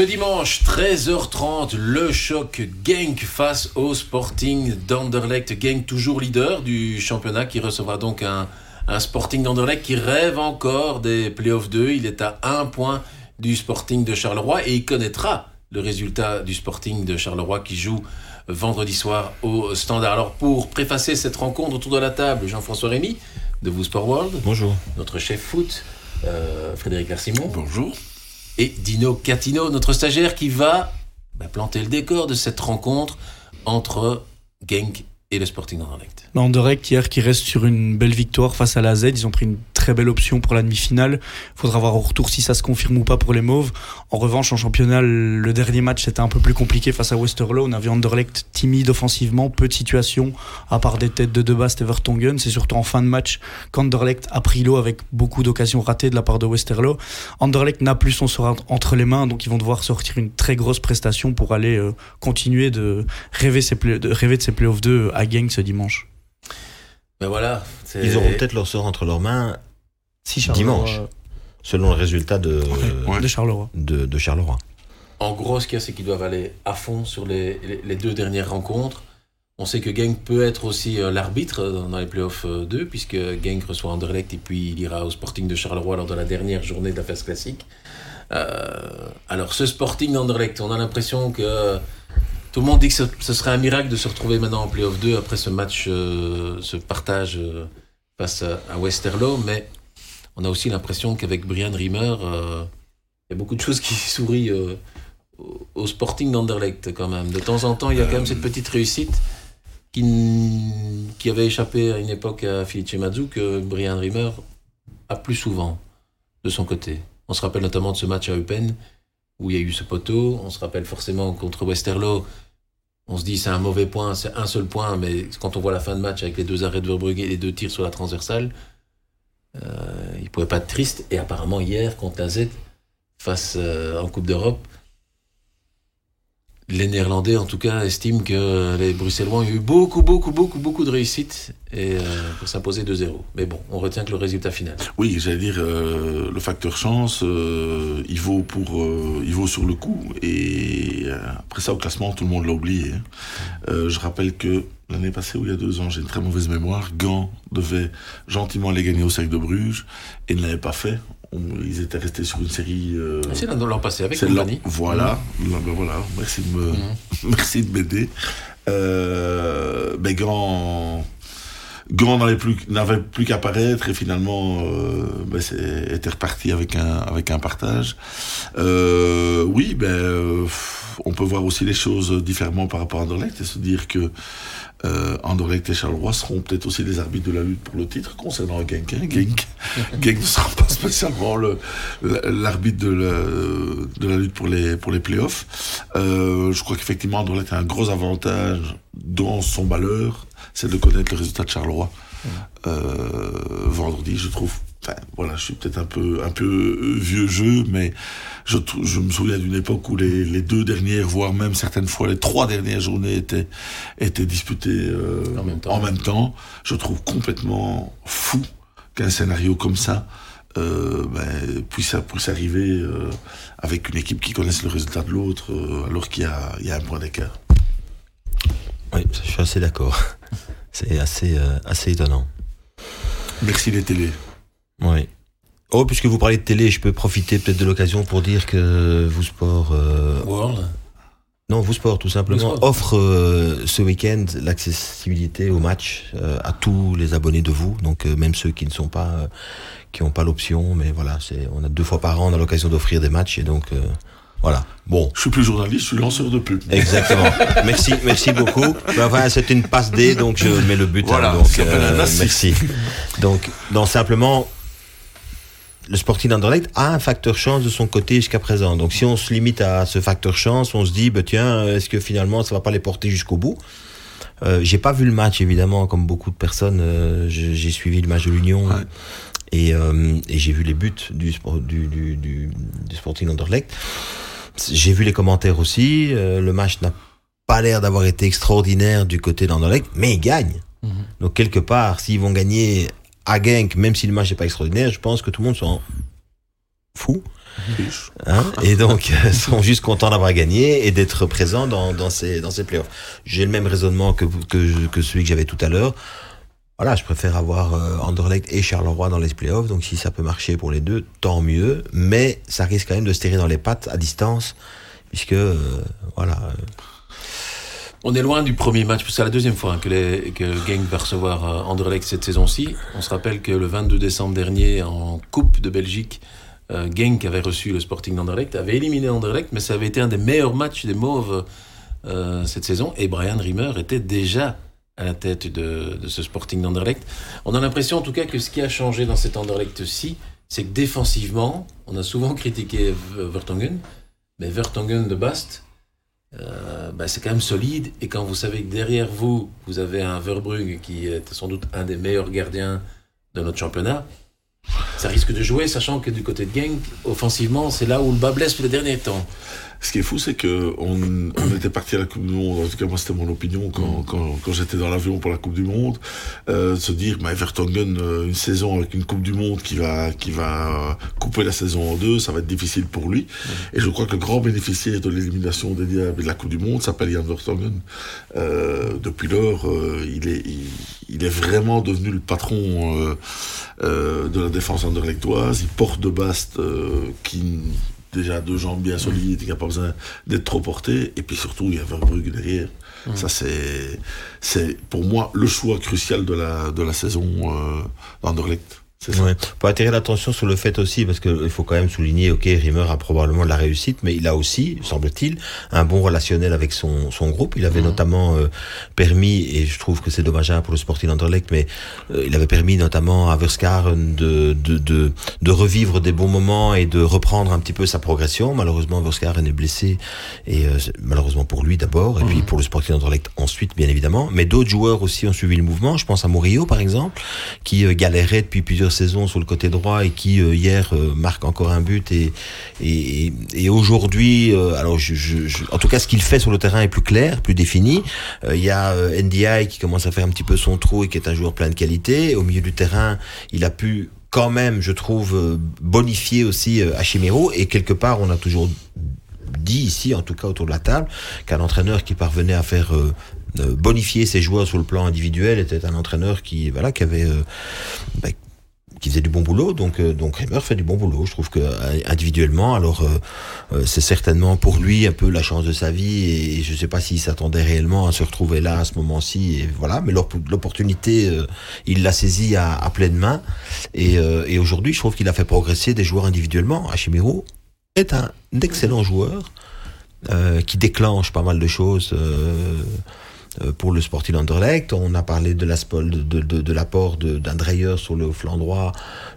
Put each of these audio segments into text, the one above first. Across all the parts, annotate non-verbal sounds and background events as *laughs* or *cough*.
Ce dimanche, 13h30, le choc Genk face au Sporting d'Anderlecht. Genk, toujours leader du championnat, qui recevra donc un, un Sporting d'Anderlecht qui rêve encore des playoffs 2. Il est à un point du Sporting de Charleroi et il connaîtra le résultat du Sporting de Charleroi qui joue vendredi soir au Standard. Alors pour préfacer cette rencontre autour de la table, Jean-François Rémy de Vous Sport World. Bonjour. Notre chef foot, euh, Frédéric Arsimon. Bonjour. Et Dino Catino, notre stagiaire qui va bah, planter le décor de cette rencontre entre Genk et le Sporting d'Anderlecht. Anderlecht hier qui reste sur une belle victoire face à la Z. Ils ont pris une très belle option pour la demi-finale. Faudra voir au retour si ça se confirme ou pas pour les Mauves. En revanche, en championnat, le dernier match c'était un peu plus compliqué face à Westerlo. On avait Anderlecht timide offensivement, peu de situations, à part des têtes de Debast et Vertonghen. C'est surtout en fin de match qu'Anderlecht a pris l'eau avec beaucoup d'occasions ratées de la part de Westerlo. Anderlecht n'a plus son sort entre les mains, donc ils vont devoir sortir une très grosse prestation pour aller euh, continuer de rêver, ses de rêver de ces playoffs 2 à Genk ce dimanche. Ben voilà. c'est- Ils auront peut-être leur sort entre leurs mains Si Dimanche. selon le résultat de, Ouais. de Charleroi. de, de Charleroi. En gros, ce qu'il y a, c'est qu'ils doivent aller à fond sur les, les- les deux dernières rencontres. On sait que Genk peut être aussi euh, l'arbitre dans les playoffs euh, 2, puisque Genk reçoit Anderlecht et puis il ira au Sporting de Charleroi lors de la dernière journée de la phase classique. Euh, alors, ce Sporting d'Anderlecht, on a l'impression que tout le monde dit que ce, ce serait un miracle de se retrouver maintenant en playoff 2 après ce match, euh, ce partage euh, face à, à Westerlo, mais on a aussi l'impression qu'avec Brian Rimmer, euh, il y a beaucoup de choses qui *laughs* sourient au- au Sporting d'Anderlecht quand même. De temps en temps, il y a quand même cette petite réussite qui, qui avait échappé à une époque à Felice Mazzu que Brian Rimmer a plus souvent de son côté. On se rappelle notamment de ce match à Eupen où il y a eu ce poteau. On se rappelle forcément contre Westerlo. On se dit c'est un mauvais point, c'est un seul point, mais quand on voit la fin de match avec les deux arrêts de Verbrugge et les deux tirs sur la transversale, euh, il pouvait pas être triste. Et apparemment hier contre la face euh, en Coupe d'Europe, les Néerlandais, en tout cas, estiment que les Bruxellois ont eu beaucoup, beaucoup, beaucoup, beaucoup de réussite et, euh, pour s'imposer 2-0. Mais bon, on retient que le résultat final. Oui, j'allais dire, euh, le facteur chance, euh, il, vaut pour, il vaut sur le coup. Et après ça, au classement, tout le monde l'a oublié. hein. Je rappelle que l'année passée, ou il y a deux ans, j'ai une très mauvaise mémoire, Gand devait gentiment les gagner au Cercle de Bruges et ne l'avait pas fait. On- ils étaient restés sur une série... euh, C'est l'an passé avec Compagnie. voilà, Là, ben voilà, merci de me, *laughs* merci de m'aider. Euh, ben Grand, Grand n'avait plus, n'avait plus qu'à paraître et finalement, euh, ben était reparti avec un, avec un partage. Euh, oui, ben, euh, on peut voir aussi les choses différemment par rapport à Anderlecht et se dire que euh, Anderlecht et Charleroi seront peut-être aussi les arbitres de la lutte pour le titre concernant Genk. Hein. Genk, Genk ne sera pas spécialement le, l'arbitre de la, de la lutte pour les, pour les playoffs. Euh, je crois qu'effectivement, Anderlecht a un gros avantage dans son malheur, c'est de connaître le résultat de Charleroi. Euh, vendredi, je trouve. Enfin, voilà, je suis peut-être un peu, un peu euh, vieux jeu, mais je, me souviens d'une époque où les, les deux dernières, voire même certaines fois les trois dernières journées étaient, étaient disputées euh, En même temps. en même temps. Je trouve complètement fou qu'un scénario comme ça euh, ben, puisse, puisse arriver euh, avec une équipe qui connaisse le résultat de l'autre, alors qu'il y a, il y a un point d'écart. Oui, je suis assez d'accord. *laughs* C'est assez, assez étonnant. Merci les télés. Oui. Oh, puisque vous parlez de télé, je peux profiter peut-être de l'occasion pour dire que vous sport, euh, World. non, vous sport tout simplement Sport. offre euh, ce week-end l'accessibilité au match euh, à tous les abonnés de vous, donc euh, même ceux qui ne sont pas, euh, qui n'ont pas l'option, mais voilà, c'est, on a deux fois par an, on a l'occasion d'offrir des matchs et donc euh, voilà. Bon, Je suis plus journaliste, je suis lanceur de pub. Exactement. *laughs* merci, merci beaucoup. Enfin, c'était une passe D, donc je mets le but. Voilà, hein, donc, merci. Donc, non, simplement, le Sporting d'Anderlecht a un facteur chance de son côté jusqu'à présent. Donc, si on se limite à ce facteur chance, on se dit, bah, tiens, est-ce que finalement, ça va pas les porter jusqu'au bout? Euh, J'ai pas vu le match, évidemment, comme beaucoup de personnes. euh, j'ai suivi le match de l'Union. Ouais. Et, euh, et j'ai vu les buts du, du, du, Sporting Anderlecht. J'ai vu les commentaires aussi. euh, le match n'a pas l'air d'avoir été extraordinaire du côté d'Anderlecht, mais ils gagnent. Donc quelque part, s'ils vont gagner à Genk, même si le match n'est pas extraordinaire, je pense que tout le monde s'en fout. Hein et donc, euh, *laughs* sont juste contents d'avoir gagné et d'être présents dans, dans, ces, dans ces playoffs. J'ai le même raisonnement que, que, que celui que j'avais tout à l'heure. Voilà, je préfère avoir euh, Anderlecht et Charleroi dans les playoffs, donc si ça peut marcher pour les deux, tant mieux. Mais ça risque quand même de se tirer dans les pattes à distance, puisque, euh, voilà. On est loin du premier match, c'est la deuxième fois hein, que, les, que va recevoir euh, Anderlecht cette saison-ci. On se rappelle que le 22 décembre dernier, en Coupe de Belgique, euh, Genk avait reçu le Sporting d'Anderlecht, avait éliminé Anderlecht, mais ça avait été un des meilleurs matchs des Mauves euh, cette saison. Et Brian Rimmer était déjà à la tête de, de ce Sporting d'Anderlecht. On a l'impression en tout cas que ce qui a changé dans cet Anderlecht-ci, c'est que défensivement, on a souvent critiqué Vertonghen, mais Vertonghen de Bast, euh, bah, c'est quand même solide. Et quand vous savez que derrière vous, vous avez un Verbrugge qui est sans doute un des meilleurs gardiens de notre championnat, ça risque de jouer, sachant que du côté de Genk, offensivement, c'est là où le bas blesse les derniers temps. Ce qui est fou, c'est que on, on, était parti à la Coupe du Monde. En tout cas, moi, c'était mon opinion quand, mm. quand, quand j'étais dans l'avion pour la Coupe du Monde, euh, se dire, bah, euh, une saison avec une Coupe du Monde qui va qui va couper la saison en deux, ça va être difficile pour lui. Mm. Et je crois que le grand bénéficiaire de l'élimination des Diables de la Coupe du Monde s'appelle Jan Vertonghen. Euh, depuis lors, euh, il est il, il, est vraiment devenu le patron euh, euh, de la défense anderlechtoise. Il porte de Bast qui déjà deux jambes bien solides, il n'y a pas besoin d'être trop porté. Et puis surtout, il y a Verbrugge derrière. Mmh. Ça, c'est, c'est pour moi le choix crucial de la, de la saison euh, d'Anderlecht. Ouais. Pour attirer l'attention sur le fait aussi, parce qu'il faut quand même souligner, ok, Rimmer a probablement de la réussite, mais il a aussi, semble-t-il, un bon relationnel avec son, son groupe. Il avait mmh. notamment euh, permis, et je trouve que c'est dommageable pour le Sporting Anderlecht, mais euh, il avait permis notamment à Verskar de, de, de, de, revivre des bons moments et de reprendre un petit peu sa progression. Malheureusement, Verskar est blessé, et euh, malheureusement pour lui d'abord, et mmh. puis pour le Sporting Anderlecht ensuite, bien évidemment. Mais d'autres joueurs aussi ont suivi le mouvement. Je pense à Murillo, par exemple, qui euh, galérait depuis plusieurs saison sur le côté droit et qui euh, hier euh, marque encore un but et et, aujourd'hui euh, alors en tout cas ce qu'il fait sur le terrain est plus clair plus défini. Il y a NDI qui commence à faire un petit peu son trou et qui est un joueur plein de qualité. Au milieu du terrain il a pu quand même je trouve bonifier aussi Hachimero et quelque part on a toujours dit ici, en tout cas autour de la table, qu'un entraîneur qui parvenait à faire bonifier ses joueurs sur le plan individuel était un entraîneur qui voilà qui avait bah, qui faisait du bon boulot. Donc, euh, donc Reimer fait du bon boulot. Je trouve que euh, individuellement, alors euh, euh, c'est certainement pour lui un peu la chance de sa vie. Et je ne sais pas s'il s'attendait réellement à se retrouver là à ce moment-ci. Et voilà, mais l'opportunité, euh, il l'a saisi à, à, pleine main. Et, euh, et aujourd'hui, je trouve qu'il a fait progresser des joueurs individuellement. Hachimiro est un excellent joueur qui déclenche pas mal de choses. Euh, pour le Sporting Anderlecht. On a parlé de l'apport de, de, de, l'apport d'un Dreyer sur le flanc droit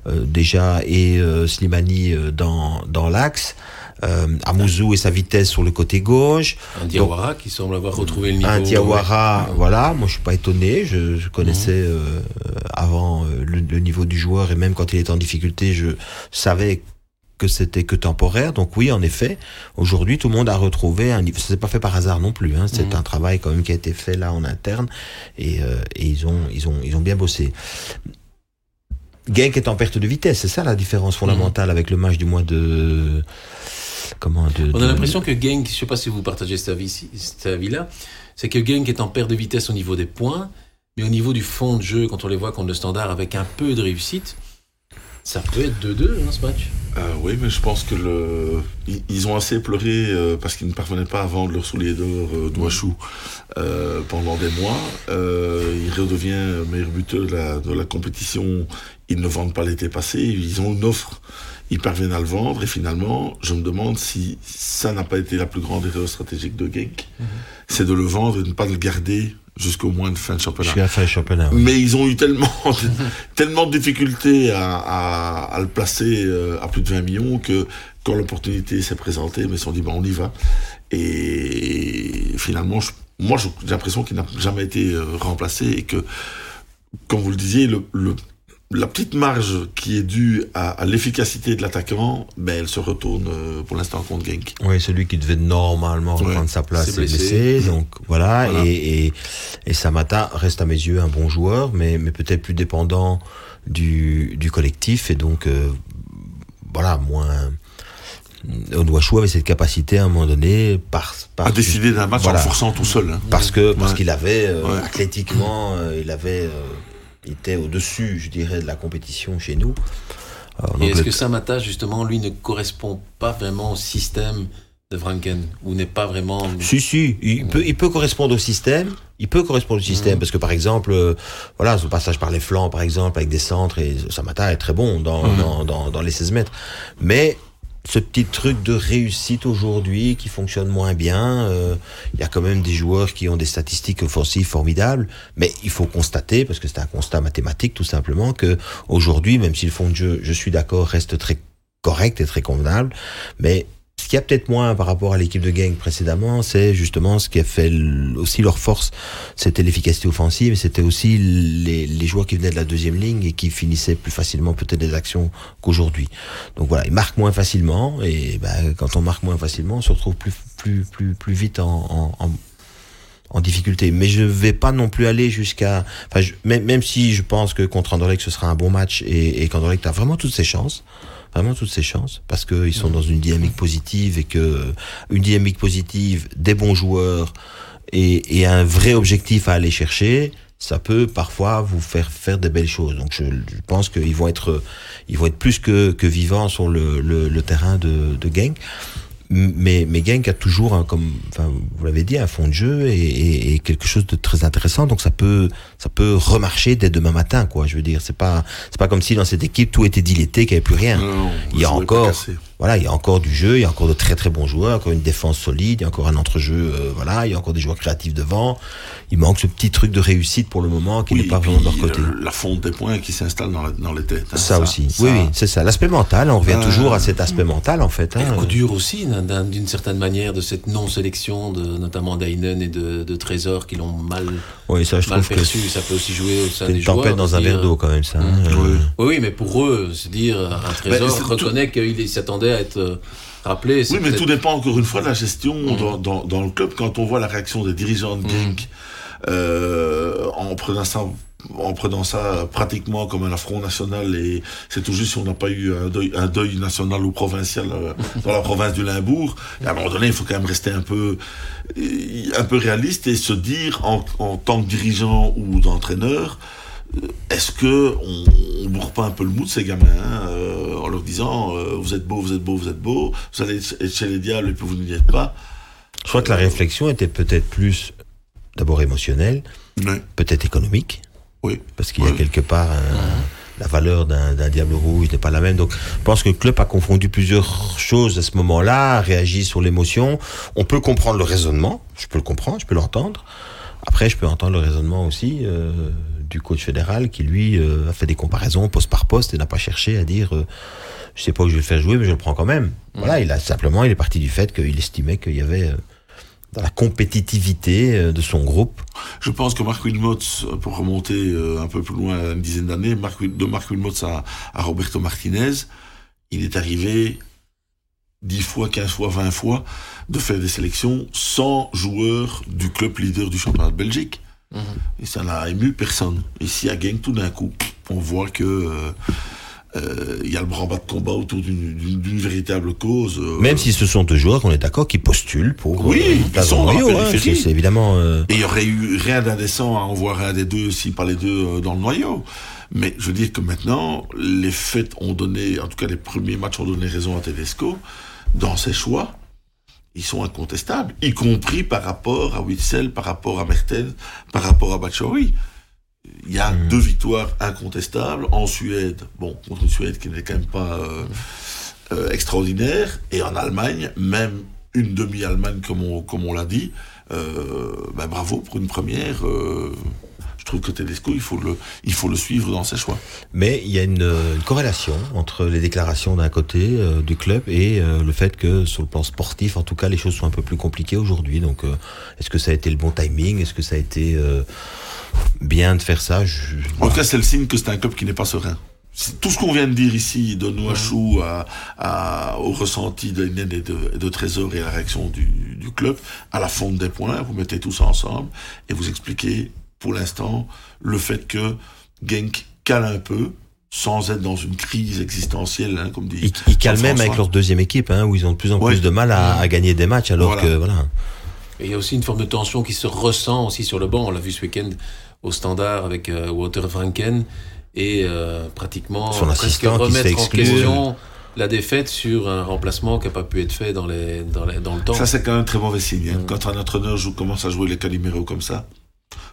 euh, déjà et euh, Slimani euh, dans, dans l'axe. Euh, Amouzou et sa vitesse sur le côté gauche. Un Diawara Donc, qui semble avoir retrouvé le niveau. Un Diawara, ouais. voilà. Moi, je suis pas étonné. Je, je connaissais mmh. euh, avant le, le, niveau du joueur et même quand il était en difficulté, je savais que c'était que temporaire. Donc oui, en effet, aujourd'hui, tout le monde a retrouvé un niveau. C'est pas fait par hasard non plus. Hein. C'est mmh. un travail quand même qui a été fait là en interne et, euh, et ils ont ils ont ils ont bien bossé. Genk est en perte de vitesse, c'est ça la différence fondamentale mmh. avec le match du mois de comment de, On a l'impression que Genk, je sais pas si vous partagez cet avis, cet avis là, c'est que Genk est en perte de vitesse au niveau des points, mais au niveau du fond de jeu, quand on les voit contre le standard avec un peu de réussite, ça peut être 2-2 hein, ce match. Euh, oui, mais je pense que le... ils, ont assez pleuré euh, parce qu'ils ne parvenaient pas à vendre leur soulier d'or euh, euh, pendant des mois. Il redevient meilleur buteur de la compétition. Ils ne vendent pas l'été passé. Ils ont une offre. Ils parviennent à le vendre. Et finalement, je me demande si ça n'a pas été la plus grande erreur stratégique de Genk. Mm -hmm. C'est de le vendre et de ne pas le garder jusqu'au moins de fin de championnat. Jusqu'à la fin de championnat. Oui. Mais ils ont eu tellement, *laughs* de, tellement de difficultés à, à, à, le placer euh, à plus de 20 millions que quand l'opportunité s'est présentée, mais ils se sont dit, bon, on y va. Et finalement, je, moi, j'ai l'impression qu'il n'a jamais été euh, remplacé et que, comme vous le disiez, le, le la petite marge qui est due à, à l'efficacité de l'attaquant, ben, elle se retourne euh, pour l'instant contre Genk. Oui, celui qui devait normalement reprendre sa place est blessé. donc voilà. voilà. Et, et, et, Samata reste à mes yeux un bon joueur, mais, mais peut-être plus dépendant du, du collectif et donc euh, voilà, moins Onwachou avait cette capacité à un moment donné par, par À décider d'un match Voilà. en forçant tout seul. hein. parce que parce qu'il avait euh, Ouais. athlétiquement il avait était au-dessus je dirais de la compétition chez nous Alors, Et est-ce le- que Samata, justement, lui, ne correspond pas vraiment au système de Franken Ou n'est pas vraiment. Si, si, il peut, il peut correspondre au système. Il peut correspondre au système Mhm. parce que par exemple, euh, voilà, ce passage par les flancs, par exemple, avec des centres et Samata est très bon dans, dans, dans, dans les 16 mètres. Mais ce petit truc de réussite aujourd'hui qui fonctionne moins bien, euh, il y a quand même des joueurs qui ont des statistiques offensives formidables, mais il faut constater, parce que c'est un constat mathématique tout simplement, que aujourd'hui, même si le fond de jeu, je suis d'accord, reste très correct et très convenable, mais ce qu'il y a peut-être moins par rapport à l'équipe de gang précédemment, c'est justement ce qui a fait aussi leur force, c'était l'efficacité offensive, c'était aussi les, joueurs qui venaient de la deuxième ligne et qui finissaient plus facilement peut-être des actions qu'aujourd'hui. Donc voilà, ils marquent moins facilement, et ben, quand on marque moins facilement, on se retrouve plus, plus, plus, plus vite en, difficulté. Mais je vais pas non plus aller jusqu'à, enfin, même si je pense que contre Anderlecht ce sera un bon match et, et qu'Anderlecht a vraiment toutes ses chances, vraiment toutes ses chances, parce qu'ils sont dans une dynamique positive et que une dynamique positive, des bons joueurs et, et un vrai objectif à aller chercher, ça peut parfois vous faire faire des belles choses. Donc je, je pense qu'ils vont être, ils vont être plus que, que vivants sur le, le, le terrain de, de Genk. Mais, mais Genk a toujours, un, comme enfin, vous l'avez dit, un fond de jeu et, et, et quelque chose de très intéressant. Donc ça peut, ça peut remarcher dès demain matin, quoi. Je veux dire, c'est pas, c'est pas comme si dans cette équipe tout était diletté, qu'il n'y avait plus rien. Non, Il y a encore-. Voilà, il y a encore du jeu, il y a encore de très très bons joueurs, encore une défense solide, il y a encore un entrejeu, euh, voilà, il y a encore des joueurs créatifs devant. Il manque ce petit truc de réussite pour le moment qui Oui, n'est pas vraiment de leur côté. euh, La fonte des points qui s'installe dans, dans les têtes. hein, ça, aussi. Oui, oui, c'est ça. L'aspect mental, on revient Euh, toujours à cet aspect mental en fait. Et hein. coup dur aussi, d'un- d'un- d'une certaine manière, de cette non-sélection, de, notamment d'Ainen et de, de Trésor, qui l'ont mal, Oui, ça, je mal trouve que perçu. Ça peut aussi jouer au sein des une tempête joueurs. dans un verre d'eau quand même, ça. hein. Mm. Euh, Oui. Oui, oui, mais pour eux, se dire, un Trésor c'est tout- reconnaît qu'il s'attendait à être euh, rappelé. Oui, mais tout dépend encore une fois de la gestion Mhm. dans, dans, dans le club. Quand on voit la réaction des dirigeants de Genk euh, en prenant ça en prenant ça pratiquement comme un affront national et c'est tout juste si on n'a pas eu un deuil, un deuil national ou provincial euh, *laughs* dans la province du Limbourg. Et à un moment donné, il faut quand même rester un peu, un peu réaliste et se dire en, en tant que dirigeant ou d'entraîneur, est-ce que on, on bourre pas un peu le mou de ces gamins hein, euh, en leur disant euh, vous êtes beau, vous êtes beau, vous êtes beau, vous allez être chez les diables et puis vous n'y êtes pas. Je crois que la réflexion était peut-être plus d'abord émotionnelle, peut-être économique. Oui. Parce qu'il y a quelque part un- la valeur d'un diable rouge n'est pas la même. Donc, je pense que le club a confondu plusieurs choses à ce moment-là, réagi sur l'émotion. On peut comprendre le raisonnement, je peux le comprendre, je peux l'entendre. Après, je peux entendre le raisonnement aussi euh, du coach fédéral qui, lui, euh, a fait des comparaisons poste par poste et n'a pas cherché à dire euh, je sais pas où je vais le faire jouer, mais je le prends quand même. Voilà, il a simplement, il est parti du fait qu'il estimait qu'il y avait euh, dans la compétitivité de son groupe. Je pense que Marc Wilmots, pour remonter un peu plus loin, une dizaine d'années, de Marc Wilmots à, à Roberto Martinez, il est arrivé 10 fois, 15 fois, 20 fois de faire des sélections sans joueurs du club leader du championnat de Belgique. Mhm. Et ça n'a ému personne. Ici à Genk, tout d'un coup, on voit que euh, euh, il y a le branle-bas de combat autour d'une- véritable cause. euh, Même si ce sont deux joueurs, on est d'accord, qui postulent pour Oui, euh, ils sont hein, c'est évidemment. euh, Et il y aurait eu rien d'indécent à en voir un des deux, si pas les deux, euh, dans le noyau. Mais je veux dire que maintenant, les faits ont donné, en tout cas les premiers matchs ont donné raison à Tedesco, dans ses choix, ils sont incontestables, y compris par rapport à Witzel, par rapport à Mertens, par rapport à Batshuayi. Il y a Mhm. deux victoires incontestables en Suède, bon, contre une Suède qui n'est quand même pas euh, euh, extraordinaire, et en Allemagne, même une demi-Allemagne comme on, comme on l'a dit, euh, ben bravo pour une première. Trouve que Tedesco, il faut le, il faut le suivre dans ses choix. Mais il y a une, euh, une corrélation entre les déclarations d'un côté euh, du club et euh, le fait que sur le plan sportif, en tout cas, les choses sont un peu plus compliquées aujourd'hui. Donc, euh, est-ce que ça a été le bon timing? Est-ce que ça a été bien de faire ça? Je- En tout cas, c'est le signe que c'est un club qui n'est pas serein. Tout ce qu'on vient de dire ici, de Nouachou à, à- au ressenti de Nen et de, de Trésor et à la réaction du, du club, à la fonte des points, vous mettez tout ça ensemble et vous expliquez, pour l'instant, le fait que Genk cale un peu sans être dans une crise existentielle, hein, comme dit. Ils, ils calment même avec leur deuxième équipe, hein, où ils ont de plus en Ouais. plus de mal à, à gagner des matchs, alors Voilà. que voilà. Et il y a aussi une forme de tension qui se ressent aussi sur le banc. On l'a vu ce week-end au standard avec euh, Walter Franken et euh, pratiquement Son presque assistant qui remettre en question la défaite sur un remplacement qui n'a pas pu être fait dans, les, dans, les- dans le temps. Ça, c'est quand même un très mauvais signe. hein. Mm. Quand un entraîneur joue, commence à jouer les Calimero comme ça,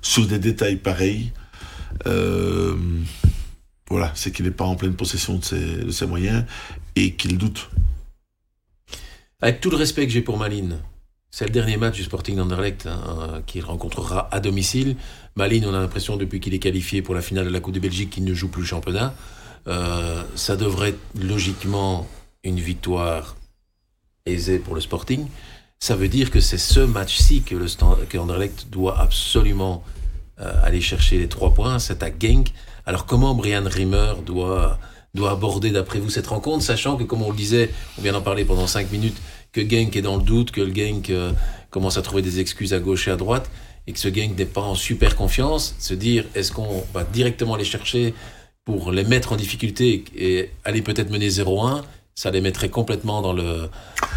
sur des détails pareils, euh, voilà, c'est qu'il n'est pas en pleine possession de ses, moyens et qu'il doute. Avec tout le respect que j'ai pour Malines, c'est le dernier match du Sporting d'Anderlecht hein, qu'il rencontrera à domicile. Malines, on a l'impression depuis qu'il est qualifié pour la finale de la Coupe de Belgique qu'il ne joue plus le championnat. Euh, ça devrait être logiquement une victoire aisée pour le Sporting. Ça veut dire que c'est ce match-ci que, le Stand- que Anderlecht doit absolument euh, aller chercher les trois points. C'est à Genk. Alors comment Brian Rimmer doit, doit aborder d'après vous cette rencontre, sachant que comme on le disait, on vient d'en parler pendant cinq minutes, que Genk est dans le doute, que le Genk euh, commence à trouver des excuses à gauche et à droite, et que ce Genk n'est pas en super confiance, se dire est-ce qu'on va directement les chercher pour les mettre en difficulté et, aller peut-être mener 0-1, ça les mettrait complètement dans le...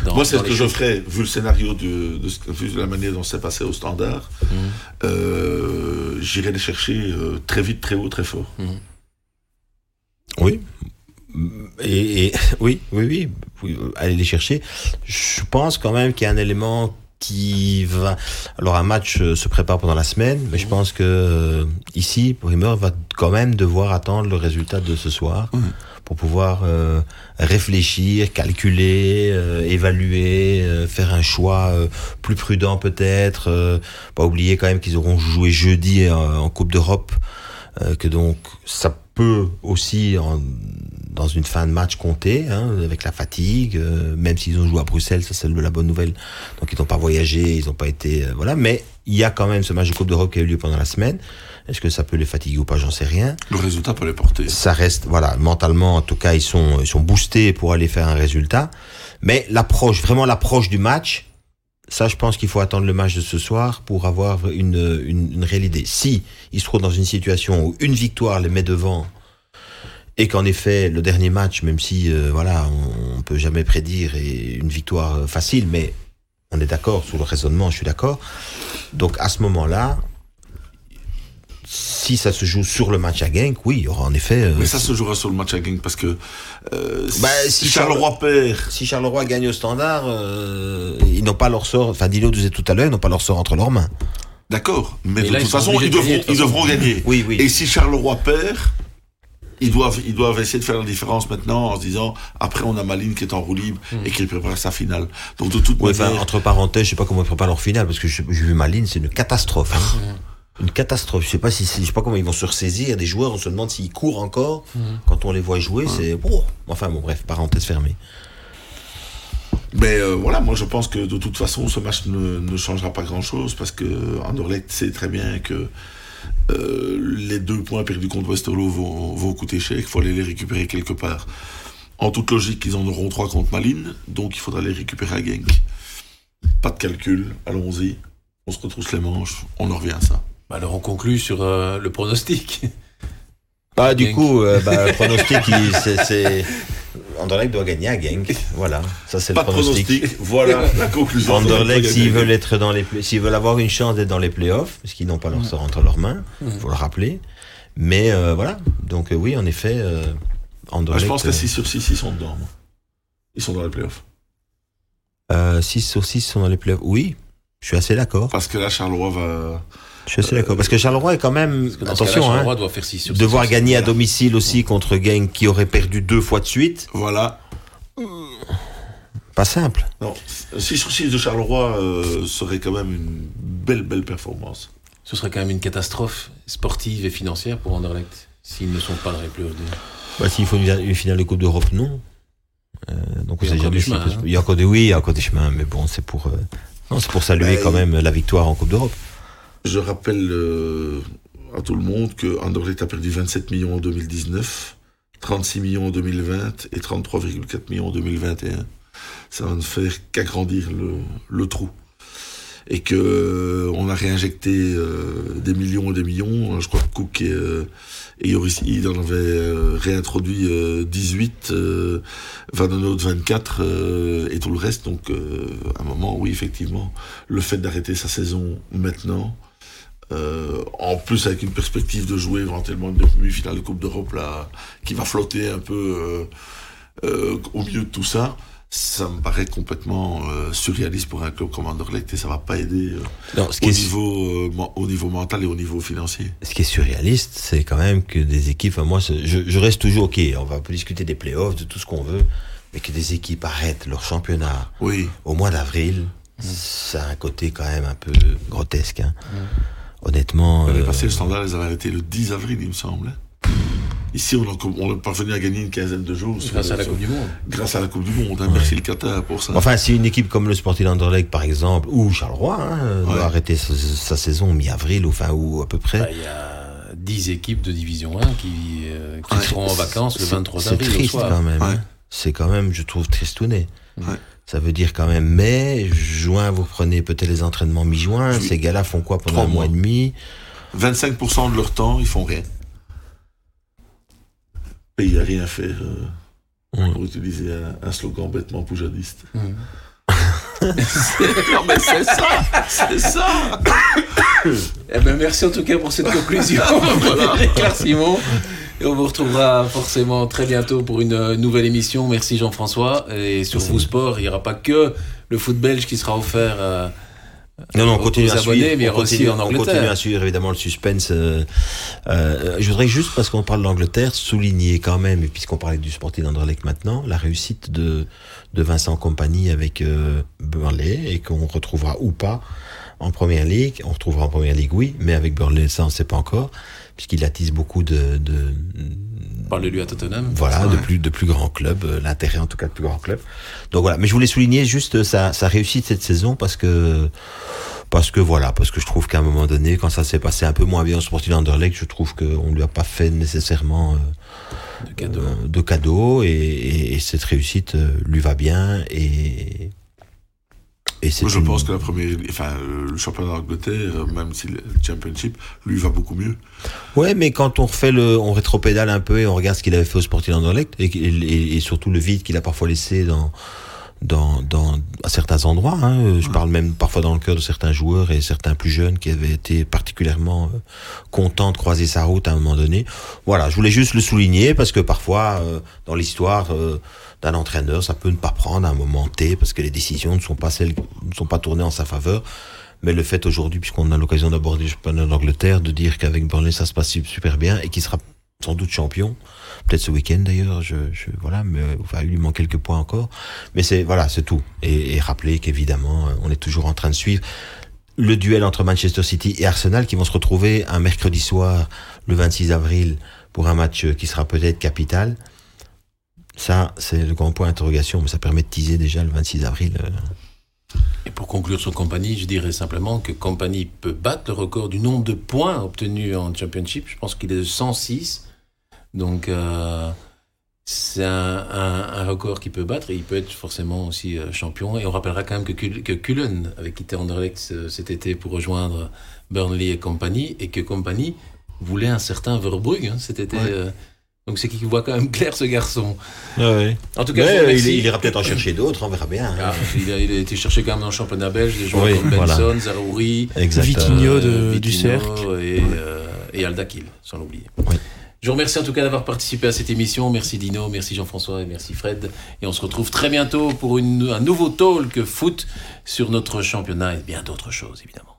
Dans, Moi, c'est ce que je ferais, vu le scénario, de, de, vu la manière dont c'est passé au standard. Mhm. Euh, J'irai les chercher euh, très vite, très haut, très fort. Oui. Et, et- *laughs* oui, oui, oui, oui, allez les chercher. Je pense quand même qu'il y a un élément qui va. Alors un match euh, se prépare pendant la semaine, mais je pense que euh, ici, Primer va quand même devoir attendre le résultat de ce soir pour pouvoir euh, réfléchir, calculer, euh, évaluer, euh, faire un choix plus prudent peut-être. pas oublier quand même qu'ils auront joué jeudi euh, en Coupe d'Europe, que donc ça peut aussi en- dans une fin de match compter, hein, avec la fatigue, euh, même s'ils ont joué à Bruxelles, ça c'est la bonne nouvelle. Donc ils n'ont pas voyagé, ils n'ont pas été, euh, voilà. Mais il y a quand même ce match de Coupe d'Europe qui a eu lieu pendant la semaine. Est-ce que ça peut les fatiguer ou pas? J'en sais rien. Le résultat peut les porter. Ça reste, voilà, mentalement en tout cas ils sont, ils sont boostés pour aller faire un résultat. Mais l'approche, vraiment l'approche du match, ça je pense qu'il faut attendre le match de ce soir pour avoir une, une, une réelle idée. Si ils se trouvent dans une situation où une victoire les met devant et qu'en effet le dernier match, même si euh, voilà, on, on peut jamais prédire et une victoire euh, facile, mais on est d'accord sur le raisonnement, je suis d'accord. Donc à ce moment-là, si ça se joue sur le match à Genk, oui, il y aura en effet. euh, Mais ça se jouera sur le match à Genk parce que euh, Bah, si si Charleroi perd, si Charleroi gagne au standard, euh, ils n'ont pas leur sort. Enfin, Dino disait tout à l'heure, ils n'ont pas leur sort entre leurs mains. d'accord, mais Et de là, toute façon, ils de devront, de ils devront gagner. Oui, oui. Et si Charleroi perd, ils doivent, ils doivent essayer de faire la différence maintenant en se disant après on a Maline qui est en roue libre et qui prépare sa finale. Donc de toute Ouais, manière, entre parenthèses, je sais pas comment ils préparent leur finale parce que j'ai vu ma ligne, c'est une catastrophe. hein. Une catastrophe. Je sais pas si, je sais pas comment ils vont se ressaisir. Des joueurs, on se demande s'ils courent encore quand on les voit jouer. C'est bon. Enfin bon, bref, parenthèse fermée. mais euh, voilà, moi je pense que de toute façon ce match ne, ne changera pas grand chose parce que Anderlecht sait très bien que euh, les deux points perdus contre Westerlo vont, vont coûter cher. Il faut aller les récupérer quelque part. En toute logique, ils en auront trois contre Malines, donc il faudra les récupérer à Genk. Pas de calcul, allons-y. On se retrousse les manches, on en revient à ça. Bah, Alors on conclut sur euh, le pronostic. *laughs* Bah, du Genk. coup, euh, bah, le pronostic, il- *laughs* c'est- c'est. Anderlecht doit gagner à Genk. Voilà. Ça, c'est le pronostic. pronostic, *laughs* voilà *laughs* la conclusion. Anderlecht, s'ils veulent être dans les, play- s'ils veulent avoir une chance d'être dans les playoffs, parce qu'ils n'ont pas leur sort entre leurs mains, faut le rappeler. Mais euh, voilà. Donc euh, oui, en effet, euh, Ah, Anderlecht. je pense que euh, 6 sur 6, ils sont dedans. moi. Ils sont dans les playoffs. euh, 6 sur 6 sont dans les playoffs. Oui, je suis assez d'accord. Parce que là, Charleroi va. Je suis d'accord. Parce que Charleroi est quand même, attention, hein, Charleroi doit faire 6 sur 6. devoir gagner à voilà. domicile aussi contre Genk qui aurait perdu deux fois de suite. Voilà. Pas simple. Non, 6 sur 6 de Charleroi euh, serait quand même une belle, belle performance. Ce serait quand même une catastrophe sportive et financière pour Anderlecht s'ils ne sont pas dans les playoffs. de- Bah, S'il faut une, une finale de Coupe d'Europe, non. Euh, donc on Il y si- chemin, hein. Il y a encore des oui, il y a encore des chemins, mais bon, c'est pour, euh, non, c'est pour saluer Bah, quand même la victoire en Coupe d'Europe. Je rappelle euh, à tout le monde que a perdu 27 millions en 2019, 36 millions en 2020 et 33,4 millions en 2021. Ça va ne faire qu'agrandir le, trou. et que euh, on a réinjecté euh, des millions et des millions. Je crois que Cook et, Yoris Id en avaient réintroduit euh, 18, euh, Van den Hout 24 euh, et tout le reste. Donc à un moment, oui, effectivement, le fait d'arrêter sa saison maintenant, euh, en plus avec une perspective de jouer éventuellement une demi-finale de Coupe d'Europe là, qui va flotter un peu euh, euh, au milieu de tout ça, ça me paraît complètement euh, surréaliste pour un club comme Anderlecht et ça va pas aider euh, Non, ce, au, niveau, euh, au niveau mental et au niveau financier. ce qui est surréaliste, c'est quand même que des équipes, enfin, moi, je, je reste toujours, ok, on va discuter des playoffs, de tout ce qu'on veut, mais que des équipes arrêtent leur championnat Oui, au mois d'avril, ça a un côté quand même un peu grotesque. hein. Honnêtement. l'année euh, passée, le standard les avait arrêtés le 10 avril, il me semble. Ici, on, a, on parvenu à gagner une quinzaine de jours. sur- Grâce à la Coupe du Monde. Grâce à la Coupe du Monde. hein. Merci le Qatar pour ça. Enfin, si une équipe comme le Sporting Anderlecht, par exemple, ou Charleroi, hein, doit arrêter sa, sa saison mi-avril, ou enfin, ou à peu près. Bah, Il y a 10 équipes de Division 1 qui, euh, qui Ouais. seront en vacances le C'est- 23 C'est avril au triste soir. quand même. Ouais. hein. C'est quand même, je trouve, tristouné. Ça veut dire quand même mai, juin, vous prenez peut-être les entraînements mi-juin. Oui. Ces gars-là font quoi pendant Trois un mois mois. et demi? 25% de leur temps, ils font rien. Pays à rien faire, euh, pour utiliser un, un slogan bêtement poujadiste. Mhm. *laughs* non mais c'est ça C'est ça Eh ben, merci en tout cas pour cette conclusion. *laughs* Claire Simon. Et on vous retrouvera forcément très bientôt pour une euh, nouvelle émission. Merci Jean-François. Et sur Merci. Vous Sport, il n'y aura pas que le foot belge qui sera offert. euh, Non, non, on continue à abonnés, suivre. mais on continue, en on continue à suivre évidemment le suspense. euh, euh, je voudrais juste, parce qu'on parle d'Angleterre, souligner quand même, et puisqu'on parlait du Sporting Anderlecht maintenant, la réussite de, de Vincent Compagnie avec euh, Burnley et qu'on retrouvera ou pas en première ligue. On retrouvera en première ligue, oui, mais avec Burnley, ça on ne sait pas encore, puisqu'il attise beaucoup de, de Parle-lui à Tottenham. voilà, de Ouais. plus de plus grands clubs, euh, l'intérêt en tout cas de plus grands clubs. Donc voilà, mais je voulais souligner juste sa, sa réussite cette saison parce que parce que voilà, parce que je trouve qu'à un moment donné, quand ça s'est passé un peu moins bien au Sporting Anderlecht, je trouve qu'on lui a pas fait nécessairement euh, De cadeau. euh, de cadeaux et, et- et cette réussite euh, lui va bien et et Moi, je une- pense que la première, enfin, euh, le championnat d'Angleterre, euh, même si le Championship, lui va beaucoup mieux. Ouais, mais quand on refait le, on rétropédale un peu et on regarde ce qu'il avait fait au Sporting Anderlecht et, et, et surtout le vide qu'il a parfois laissé dans, dans, dans, à certains endroits. Hein. Je parle même parfois dans le cœur de certains joueurs et certains plus jeunes qui avaient été particulièrement euh, contents de croiser sa route à un moment donné. Voilà, je voulais juste le souligner parce que parfois, euh, dans l'histoire euh, d'un entraîneur, ça peut ne pas prendre à un moment T parce que les décisions ne sont pas celles, ne sont pas tournées en sa faveur. Mais le fait aujourd'hui, puisqu'on a l'occasion d'aborder le championnat d'Angleterre, de dire qu'avec Burnley ça se passe super bien et qu'il sera sans doute champion, peut-être ce week-end d'ailleurs, je, voilà, mais il lui manque quelques points encore. Mais c'est voilà, c'est tout. Et, et rappeler qu'évidemment, euh, on est toujours en train de suivre le duel entre Manchester City et Arsenal qui vont se retrouver un mercredi soir, le 26 avril, pour un match qui sera peut-être capital. Ça, c'est le grand point d'interrogation, mais ça permet de teaser déjà le 26 avril. euh, Et pour conclure sur Compagnie, je dirais simplement que Compagnie peut battre le record du nombre de points obtenus en Championship. Je pense qu'il est de 106. Donc, euh, c'est un, un- un record qu'il peut battre et il peut être forcément aussi euh, champion. Et on rappellera quand même que, que Cullen avait quitté Anderlecht ce- cet été pour rejoindre Burnley et Compagnie et que Compagnie voulait un certain Verbrugge hein, cet été. Ouais. euh. donc, c'est qu'il voit quand même clair ce garçon. Ouais. En tout cas, il, ira peut-être en chercher d'autres, on verra bien. hein. Ah, il, a, il a été cherché quand même dans le championnat belge, des joueurs Oui, comme voilà. Benson, Zarouri, Exactement. Vitinho de- euh, du Cercle. et, euh, et Aldakil, sans l'oublier. Oui. Je vous remercie en tout cas d'avoir participé à cette émission. Merci Dino, merci Jean-François et merci Fred. Et on se retrouve très bientôt pour un nouveau talk foot sur notre championnat et bien d'autres choses évidemment.